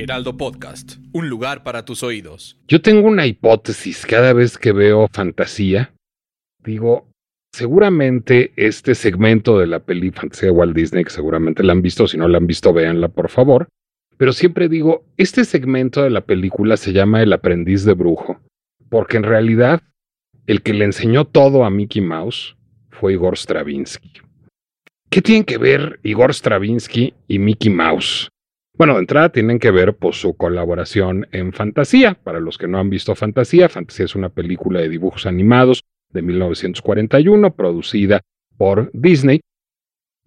Heraldo Podcast, un lugar para tus oídos. Yo tengo una hipótesis cada vez que veo fantasía. Digo, seguramente este segmento de la peli Fantasía de Walt Disney, que seguramente la han visto, si no la han visto, véanla por favor. Pero siempre digo, este segmento de la película se llama El aprendiz de brujo, porque en realidad el que le enseñó todo a Mickey Mouse fue Igor Stravinsky. ¿Qué tienen que ver Igor Stravinsky y Mickey Mouse? Bueno, de entrada tienen que ver por su colaboración en Fantasía. Para los que no han visto Fantasía, Fantasía es una película de dibujos animados de 1941, producida por Disney,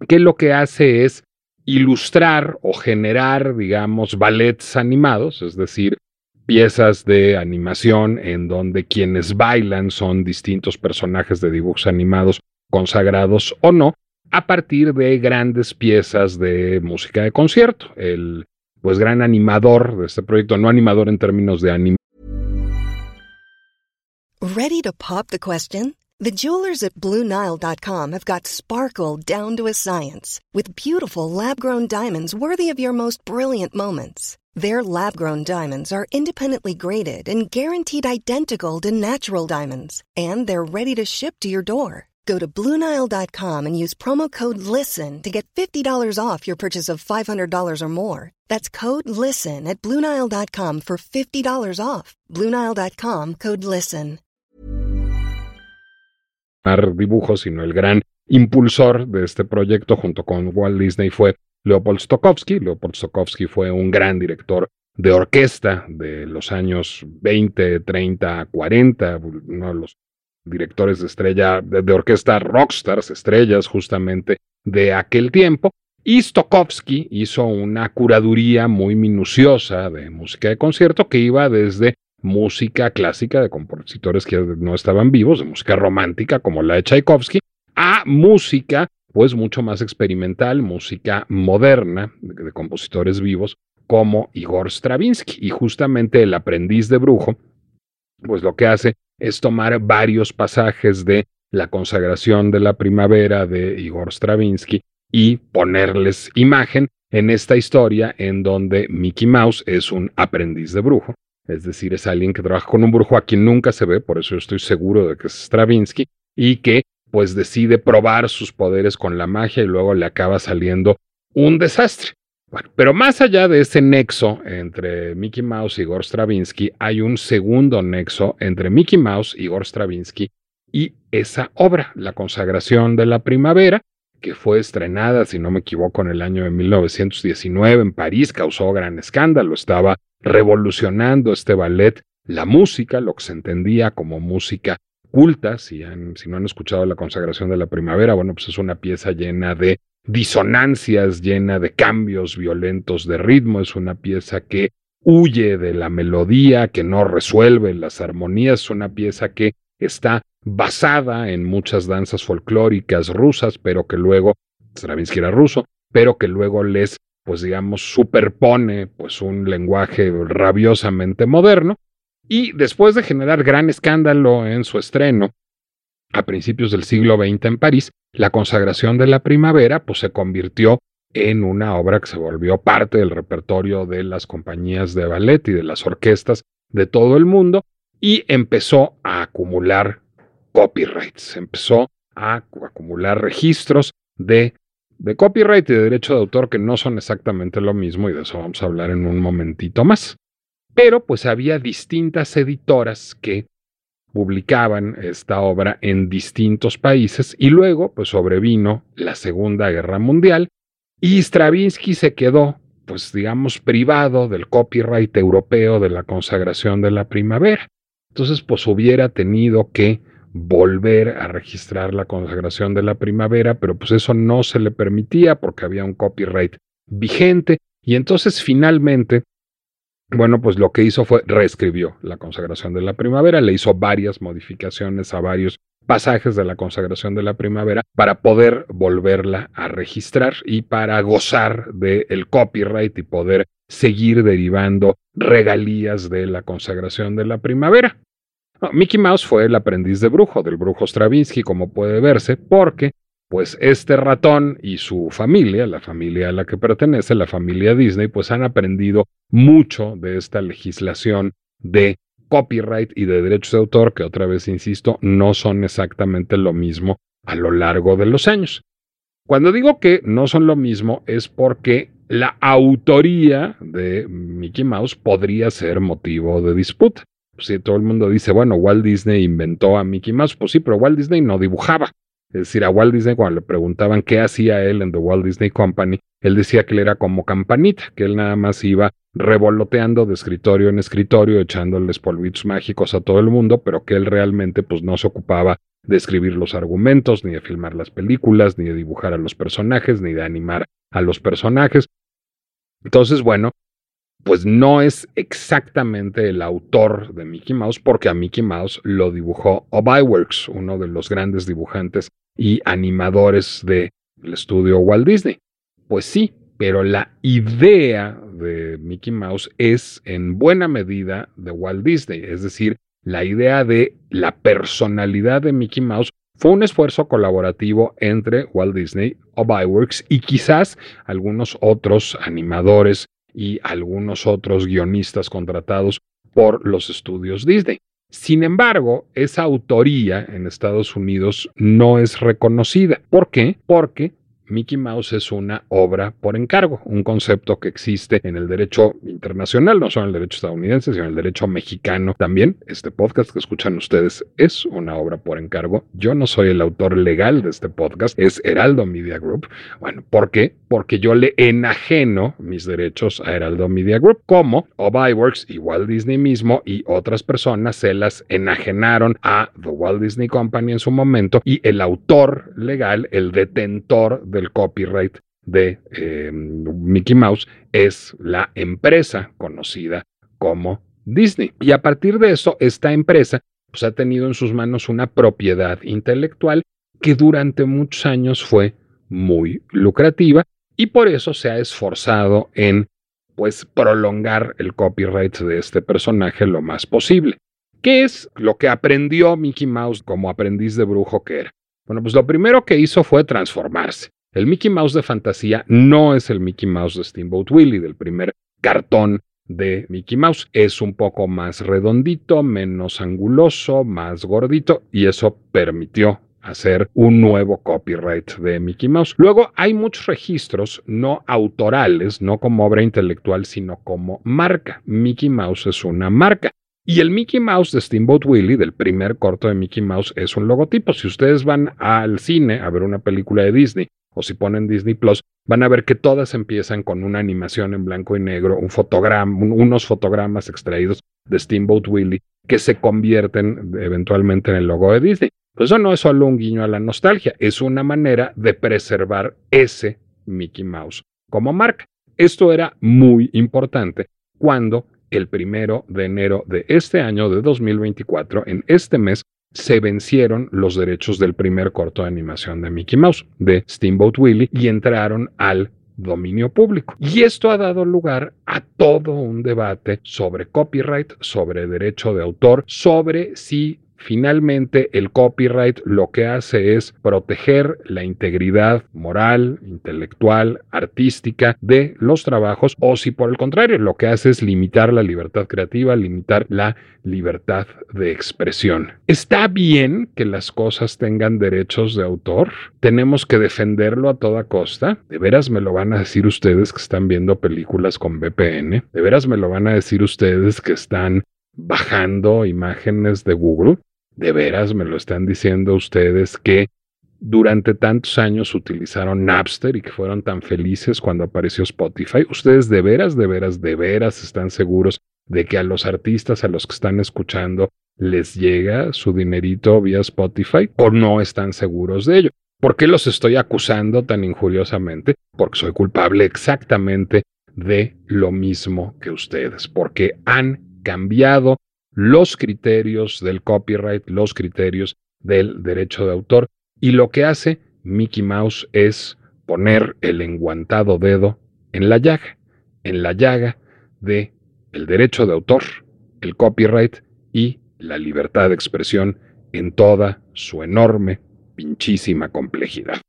que lo que hace es ilustrar o generar, digamos, ballets animados, es decir, piezas de animación en donde quienes bailan son distintos personajes de dibujos animados consagrados o no, a partir de grandes piezas de música de concierto. El pues gran animador de este proyecto, no animador en términos de anime. Ready to pop the question? The jewelers at BlueNile.com have got sparkle down to a science with beautiful lab-grown diamonds worthy of your most brilliant moments. Their lab-grown diamonds are independently graded and guaranteed identical to natural diamonds, and they're ready to ship to your door. Go to Bluenile.com and use promo code LISTEN to get $50 off your purchase of $500 or more. That's code LISTEN at Bluenile.com for $50 off. Bluenile.com code LISTEN. dibujos, sino el gran impulsor de este proyecto junto con Walt Disney fue Leopold Stokowski. Leopold Stokowski fue un gran director de orquesta de los años 20, 30, 40, uno de los directores de estrella, de, orquesta rockstars, estrellas justamente de aquel tiempo. Y Stokowski hizo una curaduría muy minuciosa de música de concierto que iba desde música clásica de compositores que no estaban vivos, de música romántica como la de Tchaikovsky, a música pues mucho más experimental, música moderna de, de compositores vivos como Igor Stravinsky. Y justamente el aprendiz de brujo, pues lo que hace es tomar varios pasajes de la consagración de la primavera de Igor Stravinsky y ponerles imagen en esta historia en donde Mickey Mouse es un aprendiz de brujo, es decir, es alguien que trabaja con un brujo a quien nunca se ve, por eso estoy seguro de que es Stravinsky, y que pues decide probar sus poderes con la magia y luego le acaba saliendo un desastre pero más allá de ese nexo entre Mickey Mouse y Igor Stravinsky, hay un segundo nexo entre Mickey Mouse, Igor Stravinsky y esa obra, La consagración de la primavera, que fue estrenada, si no me equivoco, en el año de 1919 en París, causó gran escándalo, estaba revolucionando este ballet la música, lo que se entendía como música culta, si, si no han escuchado la consagración de la primavera, bueno, pues es una pieza llena de disonancias, llena de cambios violentos de ritmo. Es una pieza que huye de la melodía, que no resuelve las armonías. Es una pieza que está basada en muchas danzas folclóricas rusas, pero que luego, Stravinsky era ruso, pero que luego les, pues digamos, superpone pues un lenguaje rabiosamente moderno. Y después de generar gran escándalo en su estreno, a principios del siglo XX en París, la consagración de la primavera pues, se convirtió en una obra que se volvió parte del repertorio de las compañías de ballet y de las orquestas de todo el mundo y empezó a acumular copyrights, empezó a acumular registros de, de copyright y de derecho de autor que no son exactamente lo mismo y de eso vamos a hablar en un momentito más. Pero pues había distintas editoras que publicaban esta obra en distintos países y luego pues sobrevino la Segunda Guerra Mundial y Stravinsky se quedó pues digamos privado del copyright europeo de la consagración de la primavera. Entonces pues hubiera tenido que volver a registrar la consagración de la primavera, pero pues eso no se le permitía porque había un copyright vigente y entonces finalmente bueno, pues lo que hizo fue reescribió la consagración de la primavera, le hizo varias modificaciones a varios pasajes de la consagración de la primavera para poder volverla a registrar y para gozar del copyright y poder seguir derivando regalías de la consagración de la primavera. Mickey Mouse fue el aprendiz de brujo, del brujo Stravinsky, como puede verse, porque pues este ratón y su familia, la familia a la que pertenece, la familia Disney, pues han aprendido mucho de esta legislación de copyright y de derechos de autor, que otra vez insisto, no son exactamente lo mismo a lo largo de los años. Cuando digo que no son lo mismo es porque la autoría de Mickey Mouse podría ser motivo de disputa. Si todo el mundo dice, bueno, Walt Disney inventó a Mickey Mouse, pues sí, pero Walt Disney no dibujaba. Es decir, a Walt Disney cuando le preguntaban qué hacía él en The Walt Disney Company, él decía que él era como campanita, que él nada más iba revoloteando de escritorio en escritorio, echándoles polvitos mágicos a todo el mundo, pero que él realmente pues no se ocupaba de escribir los argumentos, ni de filmar las películas, ni de dibujar a los personajes, ni de animar a los personajes. Entonces, bueno, pues no es exactamente el autor de Mickey Mouse, porque a Mickey Mouse lo dibujó Obiworks, uno de los grandes dibujantes y animadores del estudio Walt Disney. Pues sí, pero la idea de Mickey Mouse es en buena medida de Walt Disney, es decir, la idea de la personalidad de Mickey Mouse fue un esfuerzo colaborativo entre Walt Disney, Obiworks y quizás algunos otros animadores y algunos otros guionistas contratados por los estudios Disney. Sin embargo, esa autoría en Estados Unidos no es reconocida. ¿Por qué? Porque Mickey Mouse es una obra por encargo, un concepto que existe en el derecho internacional, no solo en el derecho estadounidense, sino en el derecho mexicano también. Este podcast que escuchan ustedes es una obra por encargo. Yo no soy el autor legal de este podcast, es Heraldo Media Group. Bueno, ¿por qué? Porque yo le enajeno mis derechos a Heraldo Media Group, como Obiworks y Walt Disney mismo y otras personas se las enajenaron a The Walt Disney Company en su momento y el autor legal, el detentor del copyright de eh, Mickey Mouse es la empresa conocida como Disney. Y a partir de eso, esta empresa pues, ha tenido en sus manos una propiedad intelectual que durante muchos años fue muy lucrativa y por eso se ha esforzado en pues prolongar el copyright de este personaje lo más posible. ¿Qué es lo que aprendió Mickey Mouse como aprendiz de brujo que era? Bueno, pues lo primero que hizo fue transformarse. El Mickey Mouse de fantasía no es el Mickey Mouse de Steamboat Willie, del primer cartón de Mickey Mouse. Es un poco más redondito, menos anguloso, más gordito y eso permitió hacer un nuevo copyright de Mickey Mouse. Luego hay muchos registros no autorales, no como obra intelectual, sino como marca. Mickey Mouse es una marca. Y el Mickey Mouse de Steamboat Willie, del primer corto de Mickey Mouse, es un logotipo. Si ustedes van al cine a ver una película de Disney o si ponen Disney Plus, van a ver que todas empiezan con una animación en blanco y negro, un unos fotogramas extraídos de Steamboat Willie que se convierten eventualmente en el logo de Disney. Pues eso no es solo un guiño a la nostalgia, es una manera de preservar ese Mickey Mouse como marca. Esto era muy importante cuando el primero de enero de este año de 2024, en este mes, se vencieron los derechos del primer corto de animación de Mickey Mouse, de Steamboat Willie, y entraron al dominio público. Y esto ha dado lugar a todo un debate sobre copyright, sobre derecho de autor, sobre si Finalmente, el copyright lo que hace es proteger la integridad moral, intelectual, artística de los trabajos o si por el contrario lo que hace es limitar la libertad creativa, limitar la libertad de expresión. ¿Está bien que las cosas tengan derechos de autor? ¿Tenemos que defenderlo a toda costa? ¿De veras me lo van a decir ustedes que están viendo películas con VPN? ¿De veras me lo van a decir ustedes que están bajando imágenes de Google? ¿De veras me lo están diciendo ustedes que durante tantos años utilizaron Napster y que fueron tan felices cuando apareció Spotify? ¿Ustedes de veras, de veras, de veras están seguros de que a los artistas, a los que están escuchando, les llega su dinerito vía Spotify o no están seguros de ello? ¿Por qué los estoy acusando tan injuriosamente? Porque soy culpable exactamente de lo mismo que ustedes, porque han cambiado los criterios del copyright, los criterios del derecho de autor. Y lo que hace Mickey Mouse es poner el enguantado dedo en la llaga, en la llaga de el derecho de autor, el copyright y la libertad de expresión en toda su enorme, pinchísima complejidad.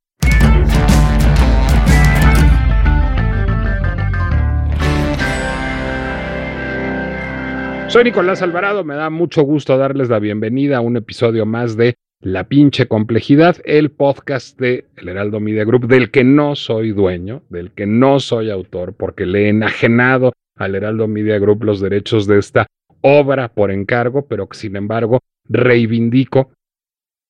Soy Nicolás Alvarado, me da mucho gusto darles la bienvenida a un episodio más de La pinche complejidad, el podcast de El Heraldo Media Group, del que no soy dueño, del que no soy autor, porque le he enajenado al Heraldo Media Group los derechos de esta obra por encargo, pero que sin embargo reivindico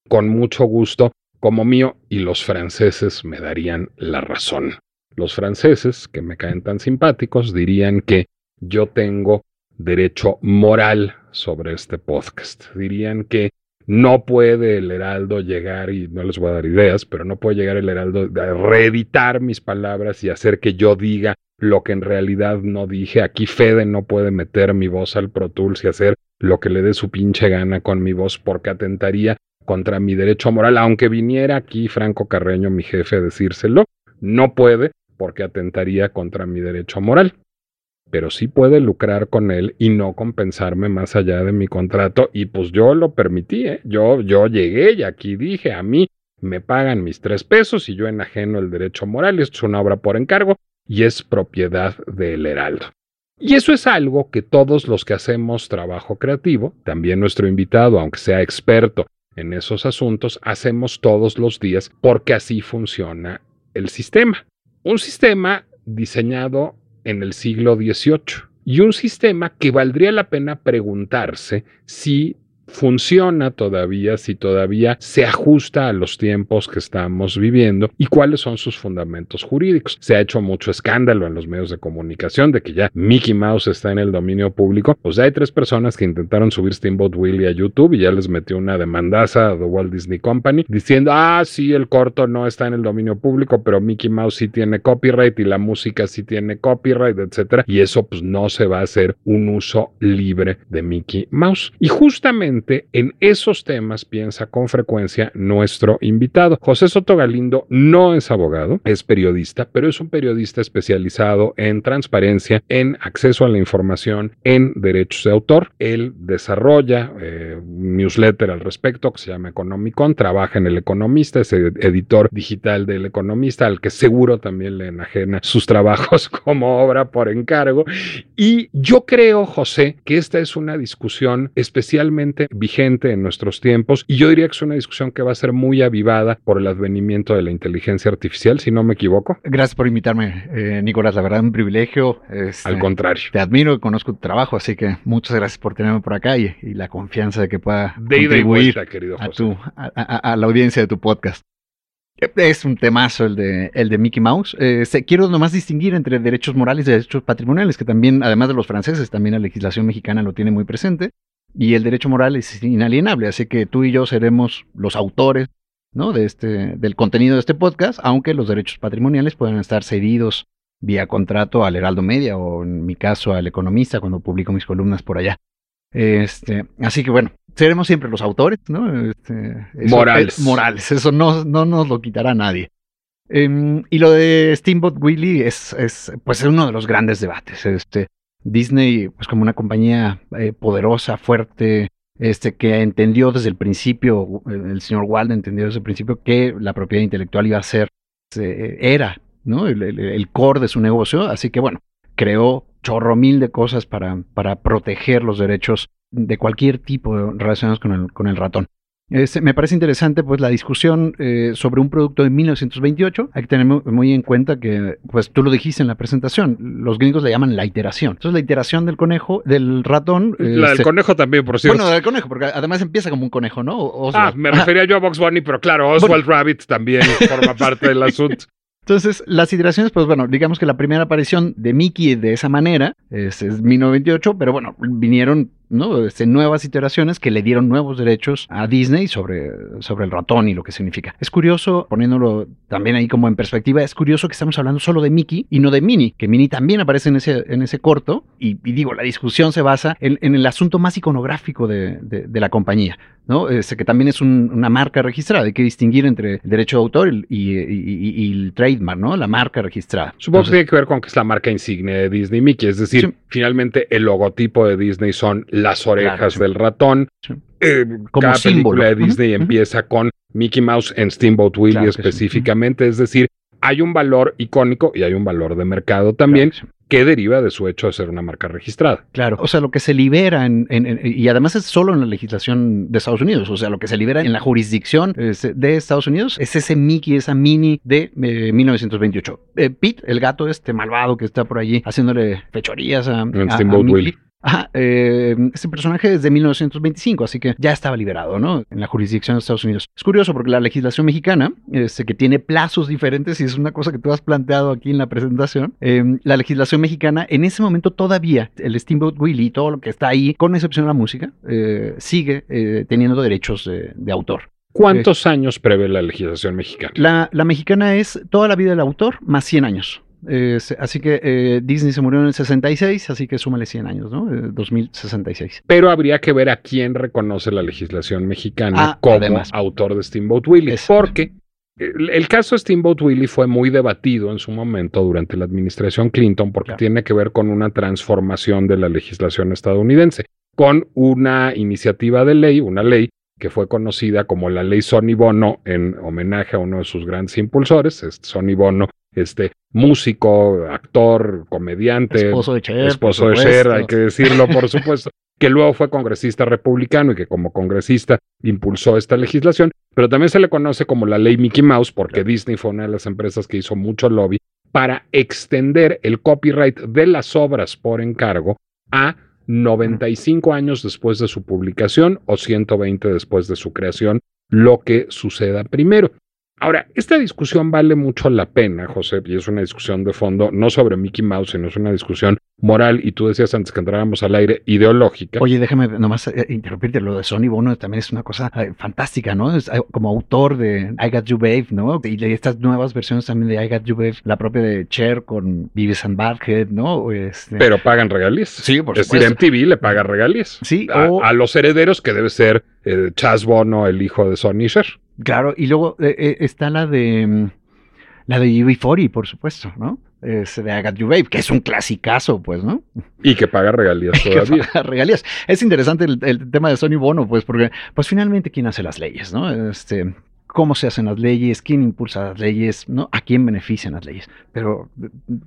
con mucho gusto como mío y los franceses me darían la razón. Los franceses, que me caen tan simpáticos, dirían que yo tengo derecho moral sobre este podcast. Dirían que no puede el Heraldo llegar, y no les voy a dar ideas, pero no puede llegar el Heraldo a reeditar mis palabras y hacer que yo diga lo que en realidad no dije. Aquí Fede no puede meter mi voz al Pro Tools y hacer lo que le dé su pinche gana con mi voz porque atentaría contra mi derecho moral, aunque viniera aquí Franco Carreño, mi jefe, a decírselo, no puede porque atentaría contra mi derecho moral. Pero sí puede lucrar con él y no compensarme más allá de mi contrato. Y pues yo lo permití, ¿eh? yo, yo llegué y aquí dije, a mí me pagan mis tres pesos y yo enajeno el derecho moral. Esto es una obra por encargo y es propiedad del Heraldo. Y eso es algo que todos los que hacemos trabajo creativo, también nuestro invitado, aunque sea experto en esos asuntos, hacemos todos los días porque así funciona el sistema. Un sistema diseñado en el siglo XVIII y un sistema que valdría la pena preguntarse si funciona todavía, si todavía se ajusta a los tiempos que estamos viviendo y cuáles son sus fundamentos jurídicos. Se ha hecho mucho escándalo en los medios de comunicación de que ya Mickey Mouse está en el dominio público. Pues hay tres personas que intentaron subir Steamboat Willie a YouTube y ya les metió una demandaza a The Walt Disney Company diciendo, ah, sí, el corto no está en el dominio público, pero Mickey Mouse sí tiene copyright y la música sí tiene copyright, etcétera. Y eso pues no se va a hacer un uso libre de Mickey Mouse. Y justamente en esos temas piensa con frecuencia nuestro invitado. José Soto Galindo no es abogado, es periodista, pero es un periodista especializado en transparencia, en acceso a la información, en derechos de autor. Él desarrolla eh, un newsletter al respecto que se llama Economicon, trabaja en El Economista, es editor digital del Economista, al que seguro también le enajena sus trabajos como obra por encargo. Y yo creo, José, que esta es una discusión especialmente vigente en nuestros tiempos y yo diría que es una discusión que va a ser muy avivada por el advenimiento de la inteligencia artificial, si no me equivoco. Gracias por invitarme, eh, Nicolás, la verdad un privilegio. Este, Al contrario. Te admiro, conozco tu trabajo, así que muchas gracias por tenerme por acá y, la confianza de que pueda contribuir a, tu, a, la audiencia de tu podcast. Es un temazo el de, el de Mickey Mouse. Eh, quiero nomás distinguir entre derechos morales y derechos patrimoniales, que también, además de los franceses, también la legislación mexicana lo tiene muy presente y el derecho moral es inalienable, así que tú y yo seremos los autores ¿no? de este, del contenido de este podcast, aunque los derechos patrimoniales puedan estar cedidos vía contrato al Heraldo Media o en mi caso al Economista cuando publico mis columnas por allá. Este, así que bueno, seremos siempre los autores, ¿no? Este, morales. morales, eso no, no nos lo quitará nadie. Em, y lo de Steamboat Willie es, es, pues, es uno de los grandes debates. Este, Disney, pues como una compañía eh, poderosa, fuerte, este, que entendió desde el principio, eh, el señor Wald entendió desde el principio que la propiedad intelectual iba a ser, era, ¿no? El, core de su negocio. Así que bueno, creó chorro mil de cosas para, para proteger los derechos de cualquier tipo relacionados con el, con el ratón me parece interesante pues la discusión eh, sobre un producto de 1928. Hay que tener muy en cuenta que, pues tú lo dijiste en la presentación, los gringos le llaman la iteración. Entonces la iteración del conejo, del ratón... la del conejo también, por cierto. Bueno, del conejo, porque además empieza como un conejo, ¿no? Ah, me refería yo a Box Bunny, pero claro, Oswald Rabbit también forma parte del asunto. Entonces, las iteraciones, pues bueno, digamos que la primera aparición de Mickey de esa manera es, es 1928, pero bueno, vinieron ¿no? Este, nuevas iteraciones que le dieron nuevos derechos a Disney sobre, sobre el ratón y lo que significa. Es curioso, poniéndolo también ahí como en perspectiva, es curioso que estamos hablando solo de Mickey y no de Minnie, que Minnie también aparece en ese, en ese corto y, digo, la discusión se basa en, el asunto más iconográfico de, de, la compañía, ¿no? Este, que también es una marca registrada, hay que distinguir entre el derecho de autor y, el trademark, ¿no? La marca registrada. Supongo que tiene que ver con que es la marca insignia de Disney Mickey, es decir, finalmente el logotipo de Disney son las orejas del ratón. Eh, Como cada película de Disney empieza con Mickey Mouse en Steamboat Willie específicamente, es decir, hay un valor icónico y hay un valor de mercado también. que deriva de su hecho de ser una marca registrada. Claro, o sea, lo que se libera en, y además es solo en la legislación de Estados Unidos, o sea, lo que se libera en la jurisdicción de Estados Unidos es ese Mickey, esa Mini de 1928. Eh, Pete, el gato este malvado que está por allí haciéndole fechorías a, Mickey, eh, ese personaje es de 1925, así que ya estaba liberado, ¿no? En la jurisdicción de Estados Unidos. Es curioso porque la legislación mexicana, este, que tiene plazos diferentes, y es una cosa que tú has planteado aquí en la presentación, em, la legislación mexicana, en ese momento todavía, el Steamboat Willie, todo lo que está ahí, con excepción de la música, eh, sigue eh, teniendo derechos de autor. ¿Cuántos años prevé la legislación mexicana? La, la, mexicana es toda la vida del autor más 100 años así que eh, Disney se murió en el 66, así que súmale 100 años, ¿no? 2066. Pero habría que ver a quién reconoce la legislación mexicana ah, como autor de Steamboat Willie, porque el, caso Steamboat Willie fue muy debatido en su momento durante la administración Clinton porque tiene que ver con una transformación de la legislación estadounidense, con una iniciativa de ley, una ley que fue conocida como la ley Sonny Bono en homenaje a uno de sus grandes impulsores, Sonny Bono, este músico, actor, comediante, esposo de Cher, esposo de Cher, hay que decirlo por supuesto, que luego fue congresista republicano y que como congresista impulsó esta legislación, pero también se le conoce como la ley Mickey Mouse porque Disney fue una de las empresas que hizo mucho lobby para extender el copyright de las obras por encargo a 95 años después de su publicación o 120 después de su creación, lo que suceda primero. Ahora, esta discusión vale mucho la pena, José, y es una discusión de fondo, no sobre Mickey Mouse, sino es una discusión moral, y tú decías antes que entráramos al aire, ideológica. Oye, déjame nomás eh, interrumpirte, lo de Sonny Bono también es una cosa eh, fantástica, ¿no? Es eh, como autor de I Got You Babe, ¿no? Y de estas nuevas versiones también de I Got You Babe, la propia de Cher con Beavis and Badhead, ¿no? Este... Pero pagan regalías. Sí, por supuesto. Es decir, MTV le paga regalías. Sí, a, los herederos que debe ser Chas Bono, el hijo de Sonny Cher. Claro, y luego eh, eh, está la de mm, la de UB40, por supuesto, ¿no? Es de I You Babe, que es un clasicazo, pues, ¿no? Y que paga regalías todavía. paga regalías. Es interesante el, tema de Sony Bono, pues, porque, pues, finalmente, ¿quién hace las leyes, no? Este, cómo se hacen las leyes, quién impulsa las leyes, ¿no? A quién benefician las leyes. Pero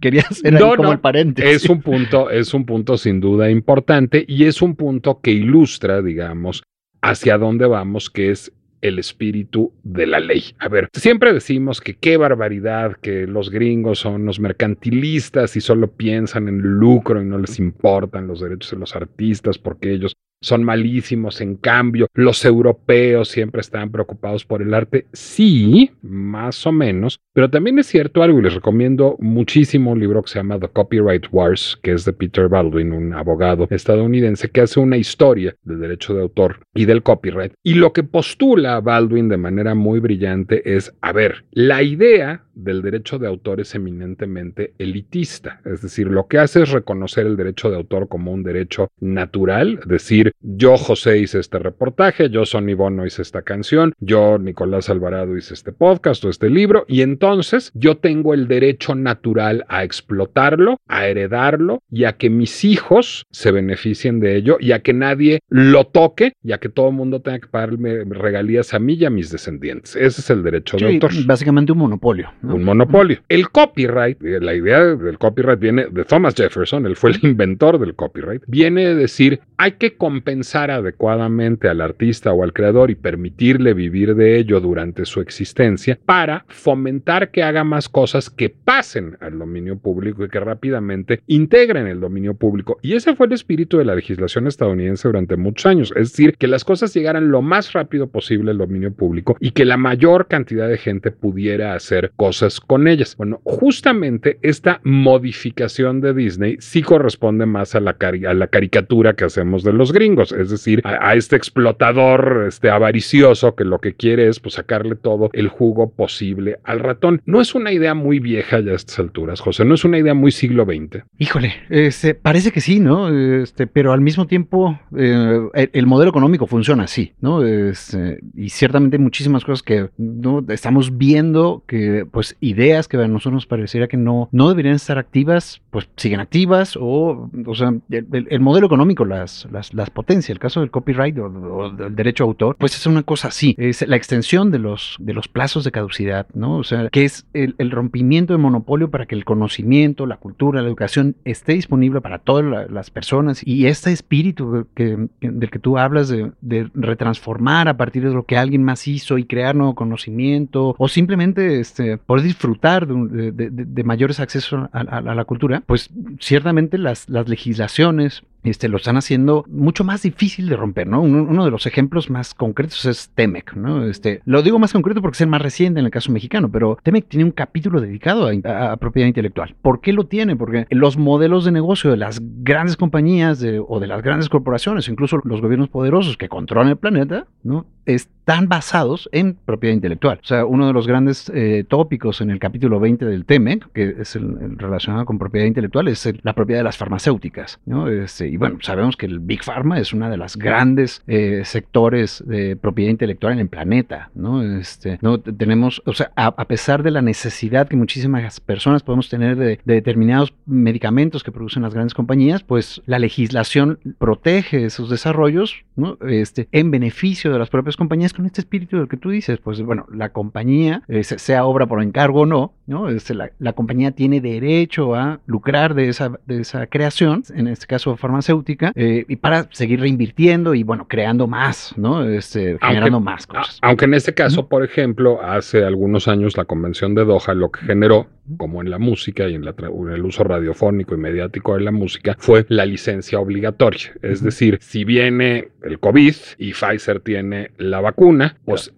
quería ser ahí como el paréntesis. Es un punto, es un punto sin duda importante y es un punto que ilustra, digamos, hacia dónde vamos, que es el espíritu de la ley. A ver, siempre decimos que qué barbaridad, que los gringos son los mercantilistas y solo piensan en lucro y no les importan los derechos de los artistas porque ellos son malísimos. En cambio, los europeos siempre están preocupados por el arte. Sí, más o menos, pero también es cierto algo y les recomiendo muchísimo un libro que se llama The Copyright Wars, que es de Peter Baldwin, un abogado estadounidense que hace una historia del derecho de autor y del copyright. Y lo que postula Baldwin de manera muy brillante es, a ver, la idea del derecho de autor es eminentemente elitista, es decir, lo que hace es reconocer el derecho de autor como un derecho natural, decir, yo José hice este reportaje, yo Sonny Bono hice esta canción, yo Nicolás Alvarado hice este podcast o este libro, y entonces yo tengo el derecho natural a explotarlo, a heredarlo y a que mis hijos se beneficien de ello y a que nadie lo toque y a que todo el mundo tenga que pagarme regalías a mí y a mis descendientes. Ese es el derecho de autor. Básicamente un monopolio. Un monopolio. El copyright, eh, la idea del copyright viene de Thomas Jefferson, él fue el inventor del copyright, viene de decir hay que compensar adecuadamente al artista o al creador y permitirle vivir de ello durante su existencia para fomentar que haga más cosas que pasen al dominio público y que rápidamente integren el dominio público. Y ese fue el espíritu de la legislación estadounidense durante muchos años, es decir, que las cosas llegaran lo más rápido posible al dominio público y que la mayor cantidad de gente pudiera hacer cosas con ellas. Bueno, justamente esta modificación de Disney sí corresponde más a la, a la caricatura que hacemos de los gringos es decir, a, este explotador este avaricioso que lo que quiere es pues, sacarle todo el jugo posible al ratón. No es una idea muy vieja ya a estas alturas, José, no es una idea muy siglo XX. Híjole, este, parece que sí, ¿no? Este, pero al mismo tiempo eh, el, modelo económico funciona así, ¿no? Este, y ciertamente muchísimas cosas que ¿no? estamos viendo que pues ideas que a nosotros nos pareciera que no, no deberían estar activas, pues siguen activas o, o sea, el, modelo económico las, las, las el caso del copyright o, del derecho a autor, pues es una cosa así, es la extensión de los, de los plazos de caducidad, ¿no? O sea, que es el, rompimiento de monopolio para que el conocimiento, la cultura, la educación esté disponible para todas las personas y este espíritu del que tú hablas de, retransformar a partir de lo que alguien más hizo y crear nuevo conocimiento o simplemente este, poder disfrutar de, mayores accesos a, la cultura, pues ciertamente las, las legislaciones este, lo están haciendo mucho más difícil de romper, ¿no? Uno, de los ejemplos más concretos es Temec, ¿no? Este, lo digo más concreto porque es el más reciente en el caso mexicano, pero Temec tiene un capítulo dedicado a, propiedad intelectual. ¿Por qué lo tiene? Porque los modelos de negocio de las grandes compañías o de las grandes corporaciones, incluso los gobiernos poderosos que controlan el planeta, ¿no? Están basados en propiedad intelectual. O sea, uno de los grandes eh, tópicos en el capítulo 20 del TEMEC, que es el, relacionado con propiedad intelectual, es la propiedad de las farmacéuticas, ¿no? Este, y bueno, sabemos que el Big Pharma es uno de los grandes eh, sectores de propiedad intelectual en el planeta, ¿no? Este, no tenemos, o sea, a, pesar de la necesidad que muchísimas personas podemos tener de, determinados medicamentos que producen las grandes compañías, pues la legislación protege esos desarrollos, ¿no? Este, en beneficio de las propias compañías con este espíritu del que tú dices, pues bueno, la compañía, eh, sea obra por encargo o no, ¿no? Este, la, la, compañía tiene derecho a lucrar de esa, de esa creación, en este caso farmacéutica farmacéutica eh, y para seguir reinvirtiendo y bueno, creando más, ¿no? Este, generando más cosas. Aunque en este caso, por ejemplo, hace algunos años la Convención de Doha lo que generó, como en la música y en, el uso radiofónico y mediático de la música, fue la licencia obligatoria. Es decir, si viene el COVID y Pfizer tiene la vacuna, pues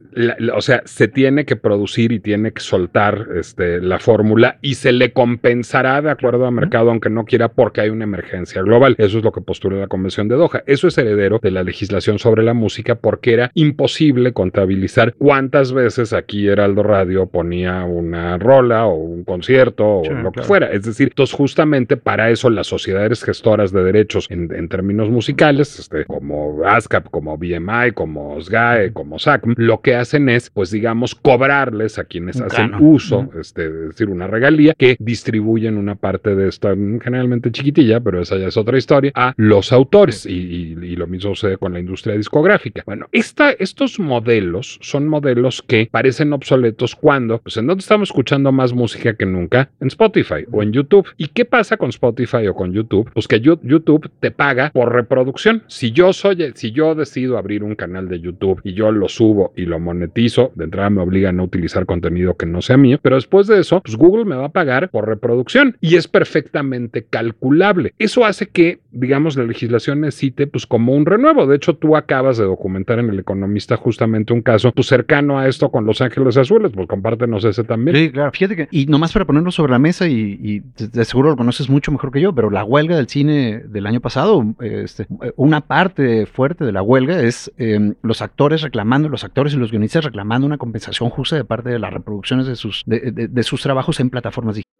o sea, se tiene que producir y tiene que soltar este, la fórmula y se le compensará de acuerdo al mercado, aunque no quiera, porque hay una emergencia global. Eso es lo que postula la Convención de Doha. Eso es heredero de la legislación sobre la música porque era imposible contabilizar cuántas veces aquí Heraldo Radio ponía una rola o un concierto o lo que fuera. Es decir, entonces justamente para eso las sociedades gestoras de derechos en, términos musicales, este, como ASCAP, como BMI, como SGAE, como SACM, lo que hacen es, pues digamos, cobrarles a quienes hacen uso, este, es decir, una regalía, que distribuyen una parte de esta, generalmente chiquitilla, pero esa ya es otra historia, a los autores. Y, lo mismo sucede con la industria discográfica. Bueno, esta, estos modelos son modelos que parecen obsoletos cuando, pues en dónde estamos escuchando más música que nunca, en Spotify o en YouTube. ¿Y qué pasa con Spotify o con YouTube? Pues que YouTube te paga por reproducción. Si yo soy, si yo decido abrir un canal de YouTube y yo lo subo y lo monetizo, de entrada me obliga a no utilizar contenido que no sea mío, pero después de eso, pues Google me va a pagar por reproducción y es perfectamente calculable. Eso hace que, digamos, la legislación necesite pues como un renuevo. De hecho, tú acabas de documentar en El Economista justamente un caso pues cercano a esto con Los Ángeles Azules, pues compártenos ese también. Sí, claro, fíjate que, y nomás para ponerlo sobre la mesa y, de seguro lo conoces mucho mejor que yo, pero la huelga del cine del año pasado, este, una parte fuerte de la huelga es em, los actores reclamando, los actores y los guionistas reclamando una compensación justa de parte de las reproducciones de sus, de, de sus trabajos en plataformas digitales.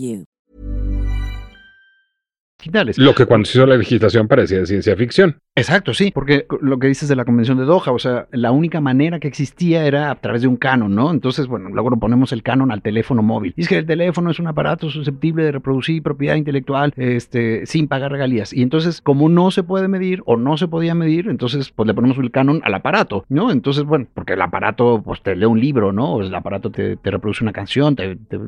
you. Lo que cuando se hizo la legislación parecía de ciencia ficción. Exacto, sí, porque lo que dices de la Convención de Doha, o sea, la única manera que existía era a través de un canon, ¿no? Entonces, bueno, luego ponemos el canon al teléfono móvil. Y es que el teléfono es un aparato susceptible de reproducir propiedad intelectual este, sin pagar regalías. Y entonces, como no se puede medir o no se podía medir, entonces, pues le ponemos el canon al aparato, ¿no? Entonces, bueno, porque el aparato, pues te lee un libro, ¿no? O el aparato te, reproduce una canción,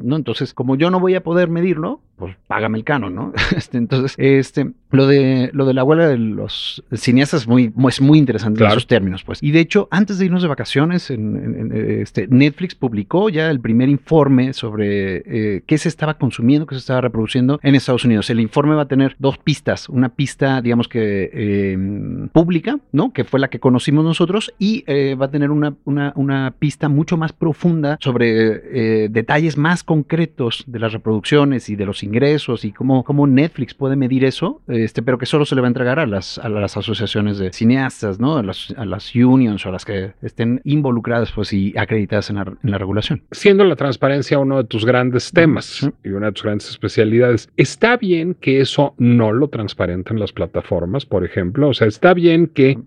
¿no? Entonces, como yo no voy a poder medirlo, pues págame el canon, ¿no? Este, entonces, este, Lo de, lo de la huelga de los cineastas es muy, es muy interesante Claro. en esos términos, pues. Y de hecho, antes de irnos de vacaciones, en, en- en, este, Netflix publicó ya el primer informe sobre eh, qué se estaba consumiendo, qué se estaba reproduciendo en Estados Unidos. El informe va a tener dos pistas. Una pista, digamos que eh, pública, ¿no? Que fue la que conocimos nosotros, y eh, va a tener una, una, una pista mucho más profunda sobre eh, detalles más concretos de las reproducciones y de los ingresos y cómo, cómo Netflix puede medir eso, este, pero que solo se le va a entregar a las, a las asociaciones de cineastas, ¿no? A las, a las unions o a las que estén involucradas pues, y acreditadas en la, en la regulación. Siendo la transparencia uno de tus grandes temas y una de tus grandes especialidades, ¿está bien que eso no lo transparenten las plataformas, por ejemplo? O sea, ¿está bien que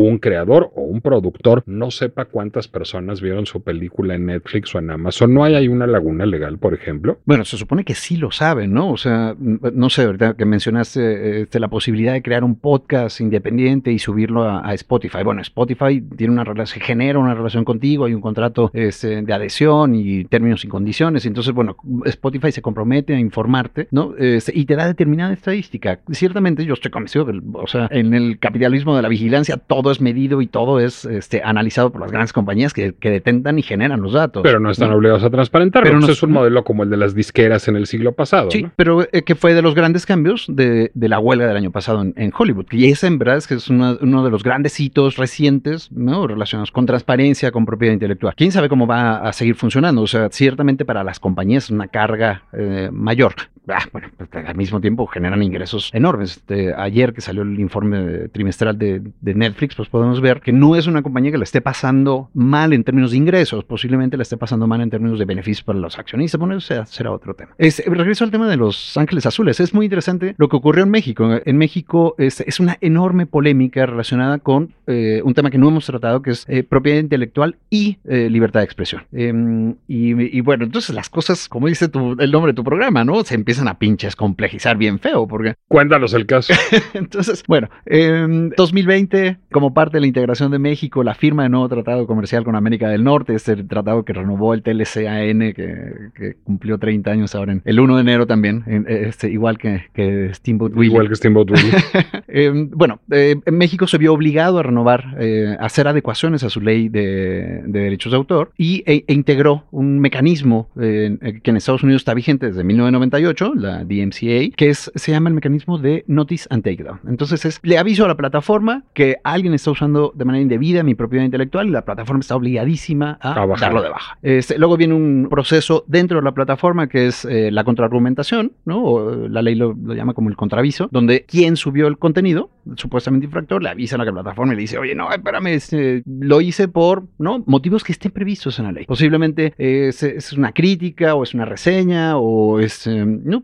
un creador o un productor no sepa cuántas personas vieron su película en Netflix o en Amazon? ¿No hay ahí una laguna legal, por ejemplo? Bueno, se supone que sí lo saben, ¿no? O sea, n- no sé, ¿verdad? Que mencionaste este, la posibilidad de crear un podcast independiente y subirlo a, a Spotify. Bueno, Spotify tiene una relación, genera una relación contigo, hay un contrato este, de adhesión y términos y condiciones. Entonces, bueno, Spotify se compromete a informarte, ¿no? Este, y te da determinada estadística. Ciertamente, yo estoy convencido que, o sea, en el capitalismo de la vigilancia todo es medido y todo es este, analizado por las grandes compañías que, que detentan y generan los datos. Pero no están obligados a transparentarlo. Pero Pues no- es un modelo como el de las disqueras en el siglo pasado. Sí, ¿no? pero eh, que fue de los grandes cambios de, de la huelga del año pasado en, en Hollywood. Y ese en verdad es que es una- uno de los grandes hitos recientes ¿no? relacionados con transparencia, con propiedad intelectual. ¿Quién sabe cómo va a seguir funcionando? O sea, ciertamente para las compañías es una carga eh, mayor. Ah, bueno, pues, al mismo tiempo generan ingresos enormes. Este, ayer que salió el informe trimestral de, de Netflix, pues podemos ver que no es una compañía que la esté pasando mal en términos de ingresos, posiblemente la esté pasando mal en términos de beneficios para los accionistas. Bueno, eso será, otro tema. Es, regreso al tema de los Ángeles Azules. Es muy interesante lo que ocurrió en México. En México es, es una enorme polémica relacionada con eh, un tema que no hemos tratado, que es eh, propiedad intelectual y eh, libertad de expresión. Em, y, y bueno, entonces las cosas, como dice tu- el nombre de tu programa, ¿no? Se empiezan a pinches complejizar bien feo, porque Cuéntanos el caso. entonces, bueno, en 2020, como parte de la integración de México, la firma de nuevo tratado comercial con América del Norte, este tratado que renovó el TLCAN, que, que cumplió 30 años ahora en el 1 de enero también, en- este, igual que, que Steamboat Willie. Igual que Steamboat Willie. Eh, bueno, eh, México se vio obligado a renovar, eh, a hacer adecuaciones a su ley de, de derechos de autor y, e, e integró un mecanismo eh, eh, que en Estados Unidos está vigente desde 1998, la DMCA, que es, se llama el mecanismo de Notice and Takedown. Entonces es, le aviso a la plataforma que alguien está usando de manera indebida mi propiedad intelectual y la plataforma está obligadísima a, A darlo de baja. Este, luego viene un proceso dentro de la plataforma que es eh, la contraargumentación, ¿no? O, eh, la ley lo, lo llama como el contraviso, donde quien subió el contenido, supuestamente infractor, le avisa a la plataforma y le dice, oye, no, espérame, este, lo hice por, ¿no? Motivos que estén previstos en la ley. Posiblemente eh, es, es una crítica o es una reseña o es, eh, no,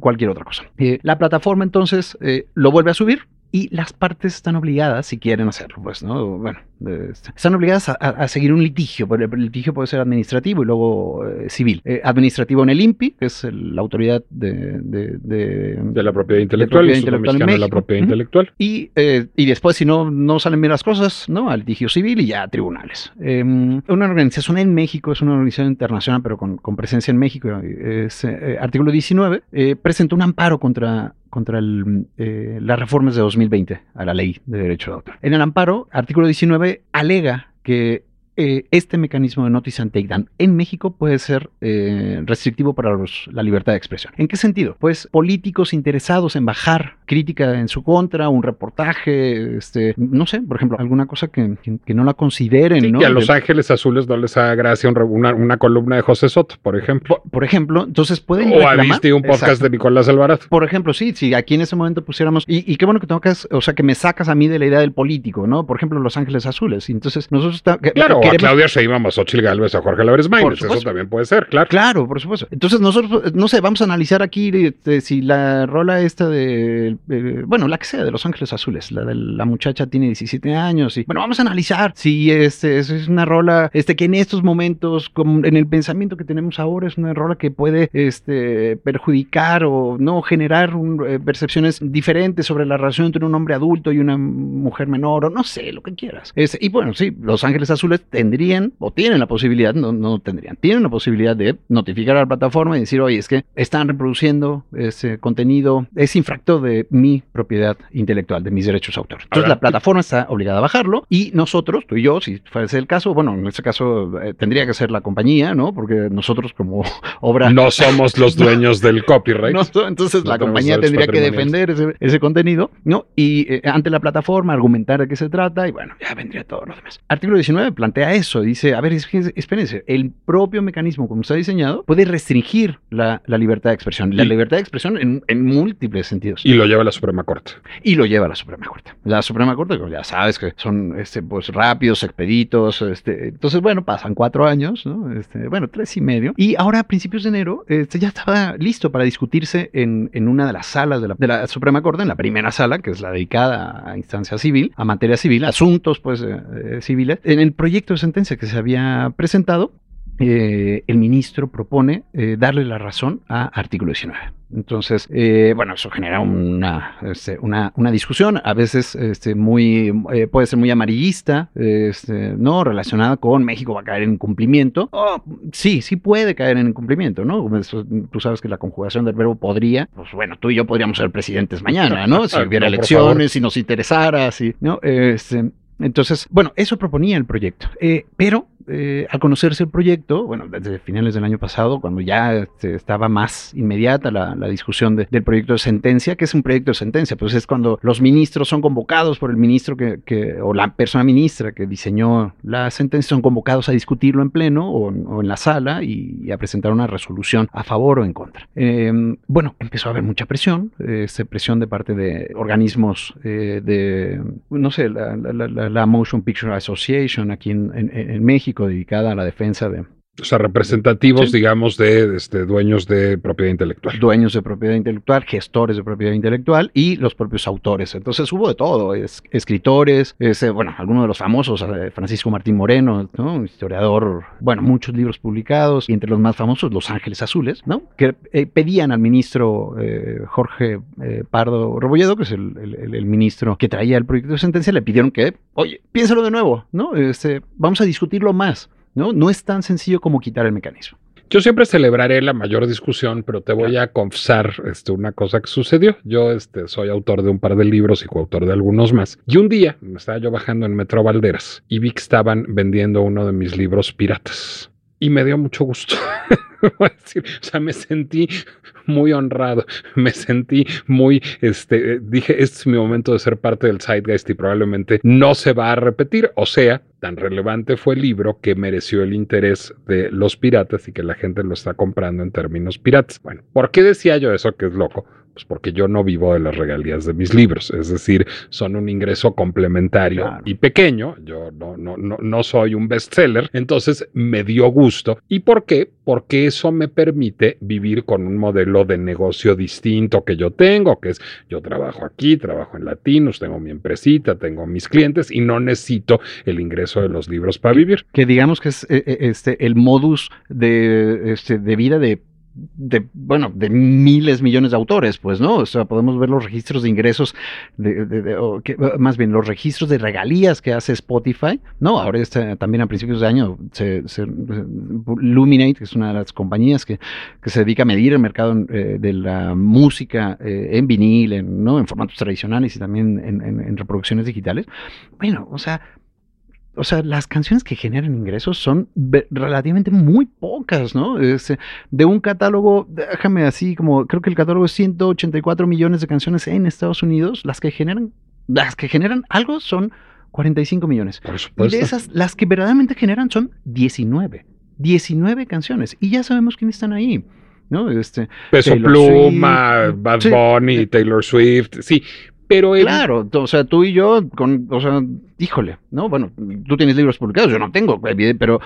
cualquier otra cosa. Eh, la plataforma entonces eh, lo vuelve a subir, y las partes están obligadas, si quieren hacerlo, pues, ¿no? Bueno, eh, están obligadas a, seguir un litigio, pero el litigio puede ser administrativo y luego eh, civil. Eh, administrativo en el INPI, que es el- la autoridad de, de, de- De la propiedad intelectual, propiedad intelectual en de la propiedad intelectual. Y, eh, y después, si no, no salen bien las cosas, ¿no? Al litigio civil y ya a tribunales. Eh, una organización en México, es una organización internacional, pero con, con presencia en México, eh, es, artículo 19, eh, presentó un amparo contra, contra el, eh, las reformas de 2020 a la ley de derecho de autor. En el amparo, artículo 19 alega que eh, este mecanismo de notice and takedown en México puede ser eh, restrictivo para los- la libertad de expresión. ¿En qué sentido? Pues políticos interesados en bajar crítica en su contra, un reportaje, este, no sé, por ejemplo, alguna cosa que, que- que no la consideren, Sí, ¿no? que a Los Ángeles Azules no les haga gracia una, una columna de José Soto, por ejemplo. por, por ejemplo, entonces pueden O a Visti, un podcast Exacto. de Nicolás Alvarado. Por ejemplo, sí, si aquí en ese momento pusiéramos, y, y qué bueno que tocas, o sea, que me sacas a mí de la idea del político, ¿no? Por ejemplo, Los Ángeles Azules. Y entonces nosotros Claro, o a queremos- Claudia Sheinbaum, a Xochitl Galvez, a Jorge Álvarez Maínez. Eso también puede ser, claro. Claro, por supuesto. Entonces nosotros, no sé, vamos a analizar aquí este, si la rola esta de, eh, bueno, la que sea, de Los Ángeles Azules, la de la muchacha tiene 17 años y, bueno, vamos a analizar si este, es una rola, este, que en estos momentos, como en el pensamiento que tenemos ahora, es una rola que puede, este, perjudicar o no generar un, eh, percepciones diferentes sobre la relación entre un hombre adulto y una mujer menor, o no sé, lo que quieras. Es- y bueno, sí, Los Ángeles Azules tendrían o tienen la posibilidad, no, no tendrían, tienen la posibilidad de notificar a la plataforma y decir, oye, es que están reproduciendo ese contenido, es infracto de mi propiedad intelectual, de mis derechos de autor. Entonces Ahora, la plataforma está obligada a bajarlo y nosotros, tú y yo, si fuese el caso, bueno, en este caso eh, tendría que ser la compañía, ¿no? Porque nosotros como obra... No somos los dueños del copyright. No, entonces No la compañía tendría que defender ese, ese contenido, ¿no? Y eh, ante la plataforma argumentar de qué se trata y bueno, ya vendría todo lo demás. Artículo 19 plantea eso, dice, a ver, espérense, el propio mecanismo como está diseñado puede restringir la, la libertad de expresión, la libertad de expresión en, en múltiples sentidos. Y lo lleva la Suprema Corte. Y lo lleva a la Suprema Corte. La Suprema Corte, como ya sabes que son este, pues, rápidos, expeditos. Este, entonces, bueno, pasan cuatro años, ¿no? Este, bueno, tres y medio. Y ahora, a principios de enero, este, ya estaba listo para discutirse en, en una de las salas de la, de la Suprema Corte, en la primera sala, que es la dedicada a instancia civil, a materia civil, asuntos pues, eh, eh, civiles. En el proyecto de sentencia que se había presentado, eh, el ministro propone eh, darle la razón a artículo 19. Entonces, eh, bueno, eso genera una, este, una, una discusión, a veces este, muy, eh, puede ser muy amarillista, este, ¿no? Relacionada con México va a caer en incumplimiento. Oh, sí, sí puede caer en incumplimiento, ¿no? Eso, tú sabes que la conjugación del verbo podría, pues bueno, tú y yo podríamos ser presidentes mañana, ¿no? Si hubiera elecciones, si nos interesara, si, ¿no? Este, entonces, bueno, eso proponía el proyecto. Eh, pero eh, al conocerse el proyecto, bueno, desde finales del año pasado, cuando ya este, estaba más inmediata la, la discusión de- del proyecto de sentencia, que es un proyecto de sentencia, pues es cuando los ministros son convocados por el ministro que, que- o la persona ministra que diseñó la sentencia, son convocados a discutirlo en pleno o, o en la sala y, y a presentar una resolución a favor o en contra. Eh, bueno, empezó a haber mucha presión, eh, presión de parte de organismos eh, de, no sé, la- la- la Motion Picture Association aquí en, en- en México, dedicada a la defensa de O sea, representativos, Sí. digamos, de este, dueños de propiedad intelectual. dueños de propiedad intelectual, gestores de propiedad intelectual y los propios autores. Entonces hubo de todo, es- escritores, ese, bueno, algunos de los famosos, eh, Francisco Martín Moreno, ¿no? Historiador, bueno, muchos libros publicados y entre los más famosos, Los Ángeles Azules, ¿no? Que eh, pedían al ministro eh, Jorge eh, Pardo Rebolledo, que es el- el- el ministro que traía el proyecto de sentencia, le pidieron que, oye, piénsalo de nuevo, ¿no? Este, vamos a discutirlo más. ¿No? no es tan sencillo como quitar el mecanismo. Yo siempre celebraré la mayor discusión, pero te voy a confesar este, una cosa que sucedió. Yo este, soy autor de un par de libros y coautor de algunos más. Y un día me estaba yo bajando en Metro Valderas y vi que estaban vendiendo uno de mis libros piratas. Y me dio mucho gusto. O sea, me sentí muy honrado, me sentí muy, este, eh, dije, este es mi momento de ser parte del Zeitgeist y probablemente no se va a repetir. O sea, tan relevante fue el libro que mereció el interés de los piratas y que la gente lo está comprando en términos piratas. Bueno, ¿por qué decía yo eso que es loco? Pues porque yo no vivo de las regalías de mis libros, es decir, son un ingreso complementario Claro. y pequeño. Yo no, no, no, no soy un bestseller, entonces me dio gusto. ¿Y por qué? Porque eso me permite vivir con un modelo de negocio distinto que yo tengo, que es yo trabajo aquí, trabajo en Latinos, tengo mi empresita, tengo mis clientes y no necesito el ingreso de los libros para vivir. que digamos que es eh, eh, este el modus de, este, de vida de, de, bueno, de miles, millones de autores, pues, ¿no? O sea, podemos ver los registros de ingresos, de, de- de- o que- más bien los registros de regalías que hace Spotify, ¿no? Ahora está, también a principios de año, se, se- Luminate, que es una de las compañías que, que se dedica a medir el mercado eh, de la música eh, en vinil, en, ¿no? en formatos tradicionales y también en- en reproducciones digitales. Bueno, o sea, o sea, las canciones que generan ingresos son relativamente muy pocas, ¿no? Es, eh, de un catálogo, déjame así, como creo que el catálogo es 184 millones de canciones en Estados Unidos, las que generan, las que generan algo son 45 millones. Por Y supuesto. de esas, las que verdaderamente generan son 19. 19 canciones. Y ya sabemos quiénes están ahí. ¿No? Este, Peso Taylor Pluma, Swift, Bad sí. Bunny, Taylor Swift, sí. Pero el- Claro, o sea, tú y yo, con, o sea, híjole, ¿no? Bueno, tú tienes libros publicados, yo no tengo, pero...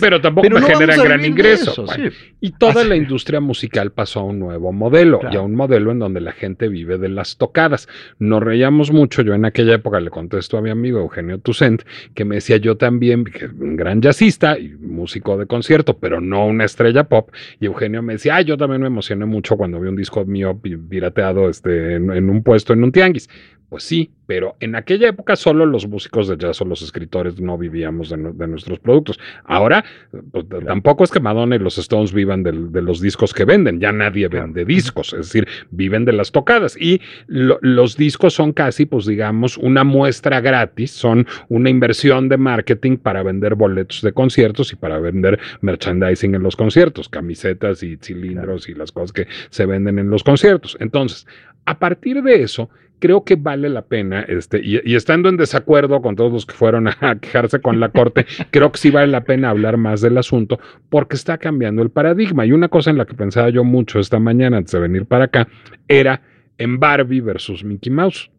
pero tampoco pero me no generan gran ingreso. eso, Bueno, sí. Y toda Así- la industria musical pasó a un nuevo modelo Claro. y a un modelo en donde la gente vive de las tocadas. Nos reíamos mucho. Yo en aquella época le contesto a mi amigo Eugenio Tucent que me decía yo también, que un gran jazzista y músico de concierto, pero no una estrella pop. Y Eugenio me decía, ah, yo también me emocioné mucho cuando vi un disco mío pi- pirateado este, en, en un puesto en un tianguis. Pues sí, pero en aquella época solo los músicos de jazz o los escritores no vivíamos de, nuestros productos. Ahora, pues, tampoco es que Madonna y los Stones vivan de, los discos que venden, ya nadie vende discos, es decir, viven de las tocadas y los discos son casi, pues digamos, una muestra gratis, son una inversión de marketing para vender boletos de conciertos y para vender merchandising en los conciertos, camisetas y cilindros y las cosas que se venden en los conciertos. Entonces, a partir de eso, creo que vale la pena, este, y, estando en desacuerdo con todos los que fueron a quejarse con la corte, creo que sí vale la pena hablar más del asunto porque está cambiando el paradigma. Y una cosa en la que pensaba yo mucho esta mañana antes de venir para acá era en Barbie versus Mickey Mouse.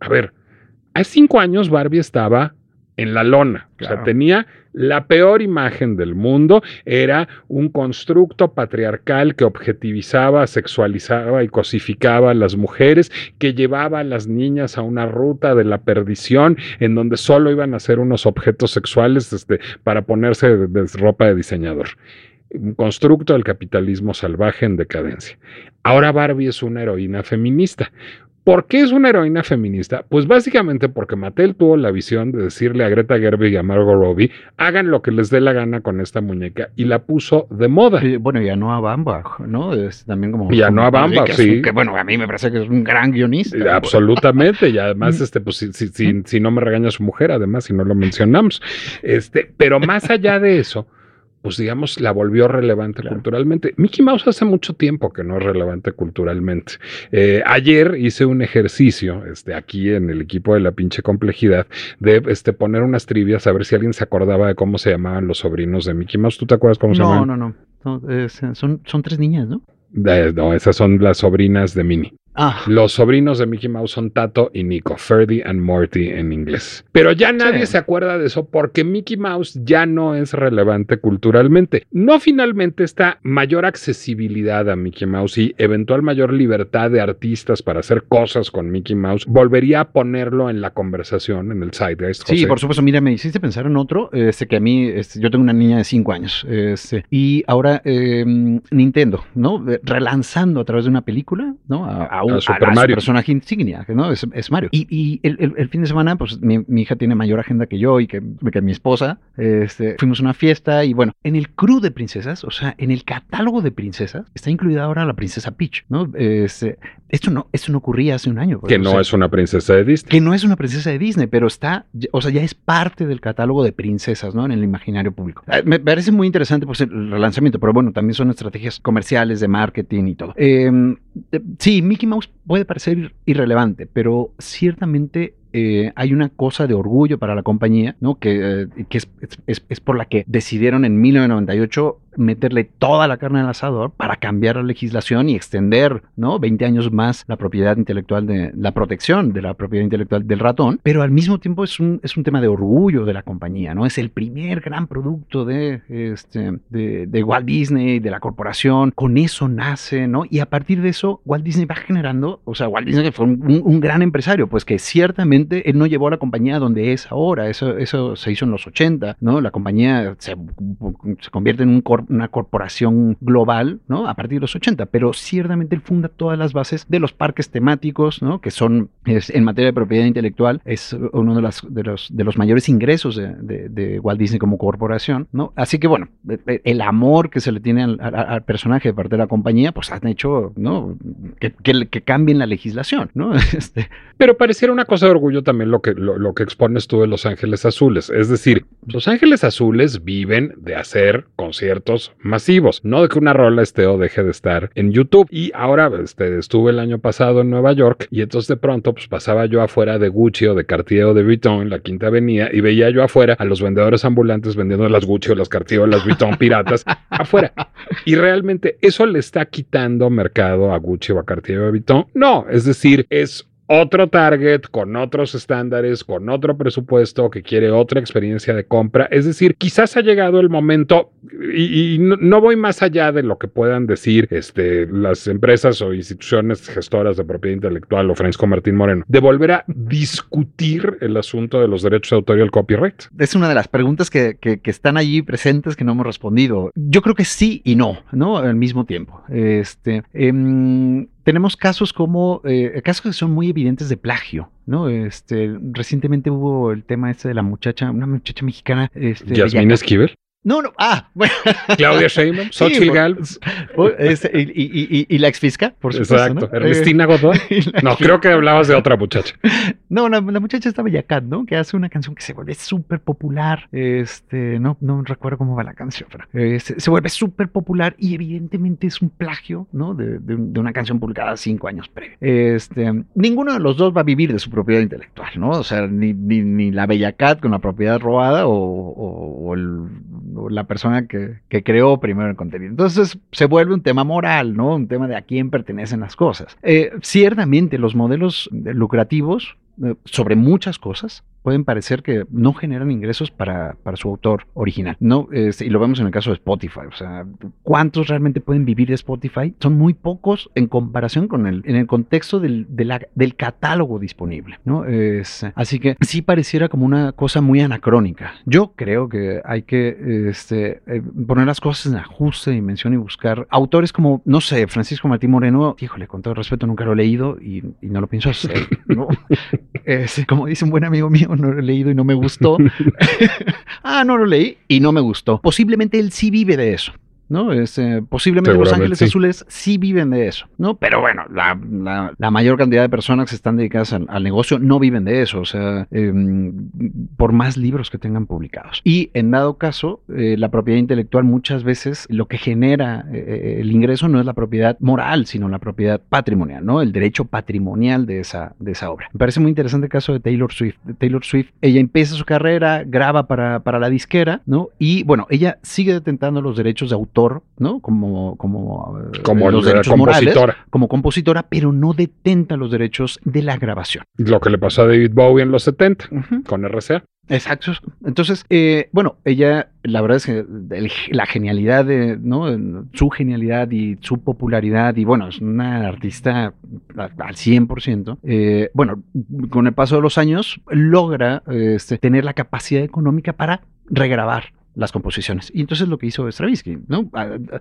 A ver, hace cinco años Barbie estaba en la lona. O sea, tenía la peor imagen del mundo, era un constructo patriarcal que objetivizaba, sexualizaba y cosificaba a las mujeres, que llevaba a las niñas a una ruta de la perdición en donde solo iban a ser unos objetos sexuales este, para ponerse de ropa de diseñador un constructo del capitalismo salvaje en decadencia. Ahora Barbie es una heroína feminista, ¿Por qué es una heroína feminista? Pues básicamente porque Mattel tuvo la visión de decirle a Greta Gerwig y a Margot Robbie, hagan lo que les dé la gana con esta muñeca y la puso de moda. bueno, y a Noah Baumbach, ¿no? Es también como... Y a Noah sí. que bueno, a mí me parece que es un gran guionista. Absolutamente, y además, este, pues si, si, si no me regaña su mujer, además, si no lo mencionamos. Este, pero más allá de eso pues digamos, la volvió relevante culturalmente. Mickey Mouse hace mucho tiempo que no es relevante culturalmente. Eh, ayer hice un ejercicio este, aquí en el equipo de la pinche complejidad de este, poner unas trivias a ver si alguien se acordaba de cómo se llamaban los sobrinos de Mickey Mouse. ¿Tú te acuerdas cómo se llamaban? No, no, no. son, son tres niñas, ¿no? no, esas son las sobrinas de Minnie. Ah. Los sobrinos de Mickey Mouse son Tato y Nico, Ferdy and Morty en inglés. Pero ya nadie se acuerda de eso porque Mickey Mouse ya no es relevante culturalmente. No finalmente esta mayor accesibilidad a Mickey Mouse y eventual mayor libertad de artistas para hacer cosas con Mickey Mouse volvería a ponerlo en la conversación, en el zeitgeist. Sí, por supuesto. Mira, me hiciste pensar en otro, este que a mí, este, yo tengo una niña de 5 años, este, y ahora em, Nintendo, ¿no? Relanzando a través de una película, ¿no? a a, personaje insignia, ¿no? Es, Mario. Y, el, fin de semana, pues mi, hija tiene mayor agenda que yo y que, mi esposa. Este, fuimos a una fiesta y bueno, en el crew de princesas, o sea, en el catálogo de princesas, está incluida ahora la princesa Peach, ¿no? Este, esto no, esto no ocurría hace un año. Pues, que no es una princesa de Disney. Que no es una princesa de Disney, pero está, o sea, ya es parte del catálogo de princesas, ¿no? En el imaginario público. Ah, me parece muy interesante pues, el relanzamiento, pero bueno, también son estrategias comerciales de marketing y todo. Em, eh, sí, Mickey Mouse puede parecer irrelevante, pero ciertamente eh, hay una cosa de orgullo para la compañía, ¿no? Que, eh, es, es, por la que decidieron en 1998 meterle toda la carne al asador para cambiar la legislación y extender, ¿no? 20 años más la propiedad intelectual de la protección de la propiedad intelectual del ratón, pero al mismo tiempo es un, es un tema de orgullo de la compañía, ¿no? Es el primer gran producto de, este, de, de Walt Disney, de la corporación, con eso nace, ¿no? Y a partir de eso, Walt Disney va generando, o sea, Walt Disney fue un, un, gran empresario, pues que ciertamente él no llevó a la compañía donde es ahora, eso, eso se hizo en los 80, ¿no? La compañía se, se convierte en un una corporación global, ¿no? A partir de los 80, pero ciertamente él funda todas las bases de los parques temáticos, ¿no? Que son, en materia de propiedad intelectual, es uno de, las, de, los, de los mayores ingresos de, Walt Disney como corporación, ¿no? Así que bueno, e, e, el amor que se le tiene al, personaje de parte de la compañía, pues han hecho, ¿no? Que, que, cambien la legislación, ¿no? Este... Pero pareciera una cosa de orgullo también lo que, lo, lo que expones tú de Los Ángeles Azules. Es decir, Los Ángeles Azules viven de hacer conciertos masivos, no de que una rola esté o deje de estar en YouTube. Y ahora este, estuve el año pasado en Nueva York y entonces de pronto pues pasaba yo afuera de Gucci o de Cartier o de Vuitton en la Quinta Avenida y veía yo afuera a los vendedores ambulantes vendiendo las Gucci o las Cartier o las Vuitton piratas afuera. Y realmente eso le está quitando mercado a Gucci o a Cartier o a Vuitton. No, es decir, es otro target, con otros estándares, con otro presupuesto, que quiere otra experiencia de compra. Es decir, quizás ha llegado el momento, y, no, voy más allá de lo que puedan decir este, las empresas o instituciones gestoras de propiedad intelectual o Francisco Martín Moreno, de volver a discutir el asunto de los derechos de autor y el copyright. Es una de las preguntas que, están allí presentes que no hemos respondido. Yo creo que sí y no, ¿no? Al mismo tiempo. Este, em, tenemos casos como, eh, casos que son muy evidentes de plagio, ¿no? Este, recientemente hubo el tema este de la muchacha, una muchacha mexicana. Este, Yasmín Esquivel. No, no, ah, bueno. Claudia Sheinbaum, Xochitl Galvez. Este, y, y, y, la exfisca, por supuesto. Exacto. Ernestina Godoy. No, creo que hablabas de otra muchacha. No, la, la muchacha está Bellacat, ¿no? Que hace una canción que se vuelve súper popular. Este, no, no recuerdo cómo va la canción, pero eh, se, vuelve súper popular y evidentemente es un plagio, ¿no? De, de, una canción publicada cinco años previo. Este, ninguno de los dos va a vivir de su propiedad intelectual, ¿no? O sea, ni, ni, ni la Bellacat con la propiedad robada o, o, o el la persona que, creó primero el contenido. Entonces se vuelve un tema moral, ¿no? Un tema de a quién pertenecen las cosas. Eh, ciertamente los modelos lucrativos eh, sobre muchas cosas pueden parecer que no generan ingresos para, para su autor original, ¿no? Este, y lo vemos en el caso de Spotify, o sea, ¿cuántos realmente pueden vivir de Spotify? Son muy pocos en comparación con el, en el contexto del, del catálogo disponible, ¿no? Es, así que sí pareciera como una cosa muy anacrónica. Yo creo que hay que este, eh, poner las cosas en ajuste, dimensión y buscar autores como, no sé, Francisco Martín Moreno, híjole, con todo respeto, nunca lo he leído y, no lo pienso hacer, como dice un buen amigo mío, no lo he leído y no me gustó. ah, no lo leí y no me gustó. Posiblemente él sí vive de eso. ¿No? Es, eh, posiblemente Los Ángeles Azules sí viven de eso, ¿no? Pero bueno, la, la, mayor cantidad de personas que están dedicadas al, negocio no viven de eso, o sea, em, por más libros que tengan publicados. Y en dado caso, eh, la propiedad intelectual muchas veces lo que genera eh, el ingreso no es la propiedad moral, sino la propiedad patrimonial, ¿no? El derecho patrimonial de esa, de esa obra. Me parece muy interesante el caso de Taylor Swift. Taylor Swift, ella empieza su carrera, graba para, para la disquera, ¿no? Y bueno, ella sigue detentando los derechos de autor ¿no? Como, como, eh, como los derechos compositora. como compositora, pero no detenta los derechos de la grabación. Lo que le pasó a David Bowie en los 70 con RCA. Exacto. Entonces, eh, bueno, ella, la verdad es que la genialidad de, ¿no? Su genialidad y su popularidad, y bueno, es una artista al 100%. Eh, bueno, con el paso de los años, logra este, tener la capacidad económica para regrabar las composiciones. Y entonces lo que hizo Stravinsky, ¿no?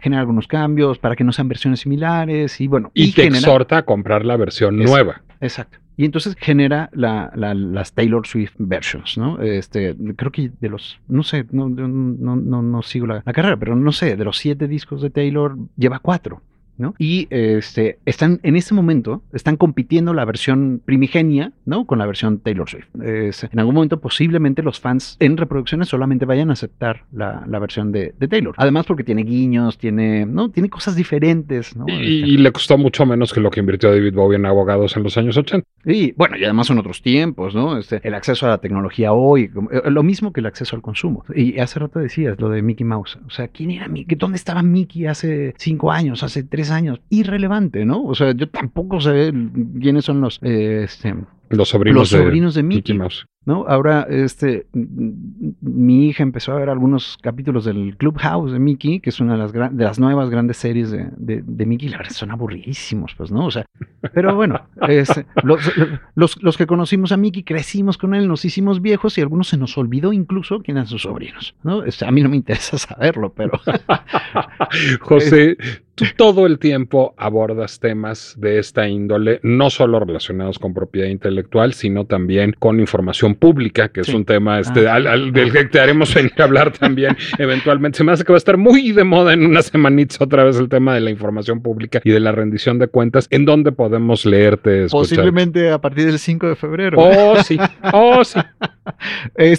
Genera algunos cambios para que no sean versiones similares y bueno. Y, te exhorta a comprar la versión nueva. Exacto. Y entonces genera la, las Taylor Swift versions, ¿no? Este, creo que de los, no sé, no, no, no, no sigo la, la, carrera, pero no sé, de los siete discos de Taylor lleva cuatro. ¿No? Y este, están en este momento, están compitiendo la versión primigenia, ¿no? Con la versión Taylor Swift. en algún momento posiblemente los fans en reproducciones solamente vayan a aceptar la, versión de, Taylor. Además porque tiene guiños, tiene, ¿no? Tiene cosas diferentes, ¿no? Y, este, le costó mucho menos que lo que invirtió David Bowie en abogados en los años 80. Y bueno, y además son otros tiempos, ¿no? Este, el acceso a la tecnología hoy, eh, lo mismo que el acceso al consumo. Y hace rato decías lo de Mickey Mouse. O sea, ¿quién era Mickey? ¿Dónde estaba Mickey hace cinco años, hace tres años, irrelevante, ¿no? O sea, yo tampoco sé quiénes son los, eh, este, los sobrinos, sobrinos de, Mickey. ¿no? Ahora, este, mi hija empezó a ver algunos capítulos del Clubhouse de Mickey, que es una de las, de las nuevas grandes series de, de, Mickey. La verdad, son aburridísimos, pues, ¿no? O sea, pero bueno, los, los, que conocimos a Mickey, crecimos con él, nos hicimos viejos y algunos se nos olvidó incluso quién eran sus sobrinos, ¿no? a mí no me interesa saberlo, pero... José, tú todo el tiempo abordas temas de esta índole, no solo relacionados con propiedad intelectual, sino también con información pública, que es un tema este, ah. del que te haremos venir a hablar también eventualmente. Se me hace que va a estar muy de moda en unas semanitas otra vez el tema de la información pública y de la rendición de cuentas. ¿En dónde podemos leerte? Posiblemente a partir del 5 de febrero. Oh, sí. Oh, sí.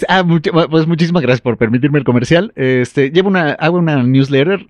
ah, pues muchísimas gracias por permitirme el comercial. Este, llevo una, hago una newsletter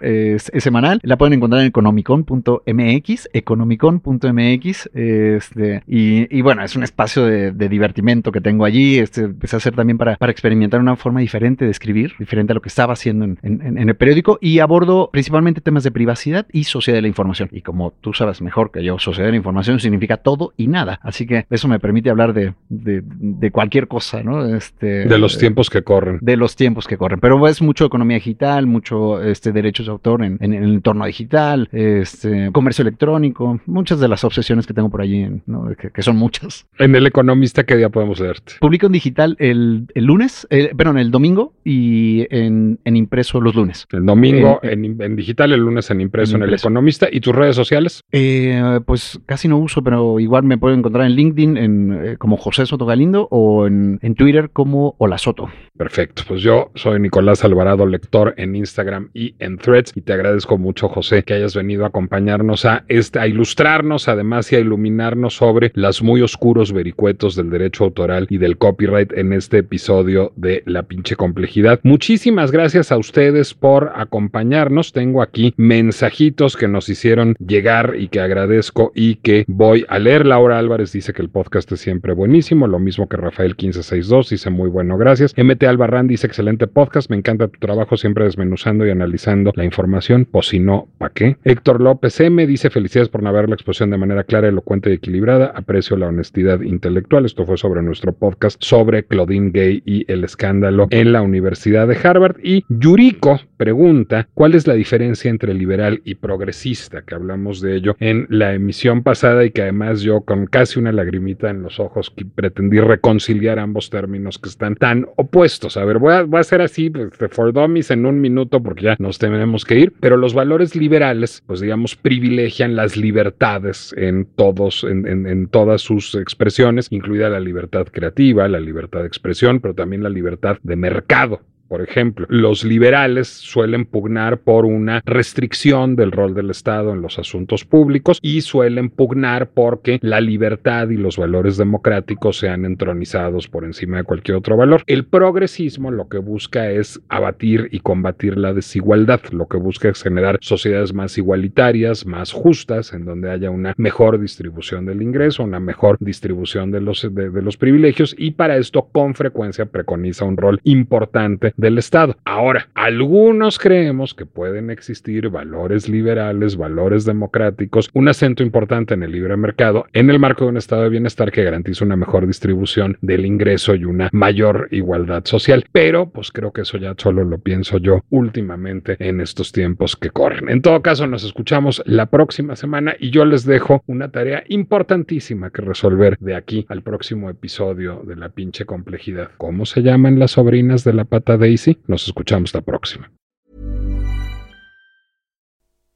semanal. La pueden encontrar en economicon.mx, economicon.mx. Este, y, bueno, es un espacio de, divertimento que tengo allí. Este, empecé a hacer también para, para experimentar una forma diferente de escribir, diferente a lo que estaba haciendo en, el periódico. Y abordo principalmente temas de privacidad y sociedad de la información. Y como tú sabes mejor que yo, sociedad de la información significa todo y nada. Así que eso me permite hablar de, de, de cualquier cosa, ¿no? De los tiempos que corren. De los tiempos que corren. Pero es mucho economía digital, mucho este, derechos de autor en, en, el entorno digital, este, comercio electrónico, muchas de las obsesiones que tengo por allí, ¿no? que, que, son muchas. En El Economista, ¿qué día podemos leerte? Publico en digital el, el lunes, eh, perdón, el domingo y en, en, impreso los lunes. El domingo en, en, digital, el lunes en impreso en, El Economista. ¿Y tus redes sociales? Eh, pues casi no uso, pero igual me pueden encontrar en LinkedIn en, eh, como José Soto Galindo o en, en Twitter como Hola Soto. Perfecto, pues yo soy Nicolás Alvarado, lector en Instagram y en Threads y te agradezco mucho, José, que hayas venido a acompañarnos a, este, a ilustrarnos, además y a iluminarnos sobre las muy oscuros vericuetos del derecho autoral y del copyright en este episodio de La pinche complejidad. Muchísimas gracias a ustedes por acompañarnos. Tengo aquí mensajitos que nos hicieron llegar y que agradezco y que voy a leer. Laura Álvarez dice que el podcast es siempre buenísimo, lo mismo que Rafael 1562 dice muy bueno, gracias. MT Albarrán dice excelente podcast, me encanta tu trabajo siempre desmenuzando y analizando la información, pues si no, ¿para qué? Héctor López M dice felicidades por navegar la exposición de manera clara, elocuente y equilibrada, aprecio la honestidad intelectual, esto fue sobre nuestro podcast sobre Claudine Gay y el escándalo en la Universidad de Harvard y Yuriko pregunta cuál es la diferencia entre liberal y progresista, que hablamos de ello en la emisión pasada y que además yo con casi una lagrimita en los ojos pretendí reconciliar ambos términos que están tan opuestos. A ver, voy a, a hacer así, pues, for dummies en un minuto porque ya nos tenemos que ir, pero los valores liberales, pues digamos, privilegian las libertades en todos, en, en todas sus expresiones, incluida la libertad creativa, la libertad de expresión, pero también la libertad de mercado. Por ejemplo, los liberales suelen pugnar por una restricción del rol del Estado en los asuntos públicos y suelen pugnar porque la libertad y los valores democráticos sean entronizados por encima de cualquier otro valor. El progresismo lo que busca es abatir y combatir la desigualdad, lo que busca es generar sociedades más igualitarias, más justas, en donde haya una mejor distribución del ingreso, una mejor distribución de los, de, los privilegios y para esto con frecuencia preconiza un rol importante del Estado. Ahora, algunos creemos que pueden existir valores liberales, valores democráticos, un acento importante en el libre mercado en el marco de un estado de bienestar que garantiza una mejor distribución del ingreso y una mayor igualdad social. Pero, pues creo que eso ya solo lo pienso yo últimamente en estos tiempos que corren. En todo caso, nos escuchamos la próxima semana y yo les dejo una tarea importantísima que resolver de aquí al próximo episodio de la pinche complejidad. ¿Cómo se llaman las sobrinas de la pata de Daisy. Nos escuchamos la próxima.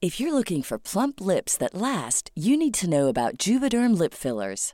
If you're looking for plump lips that last, you need to know about Juvederm lip fillers.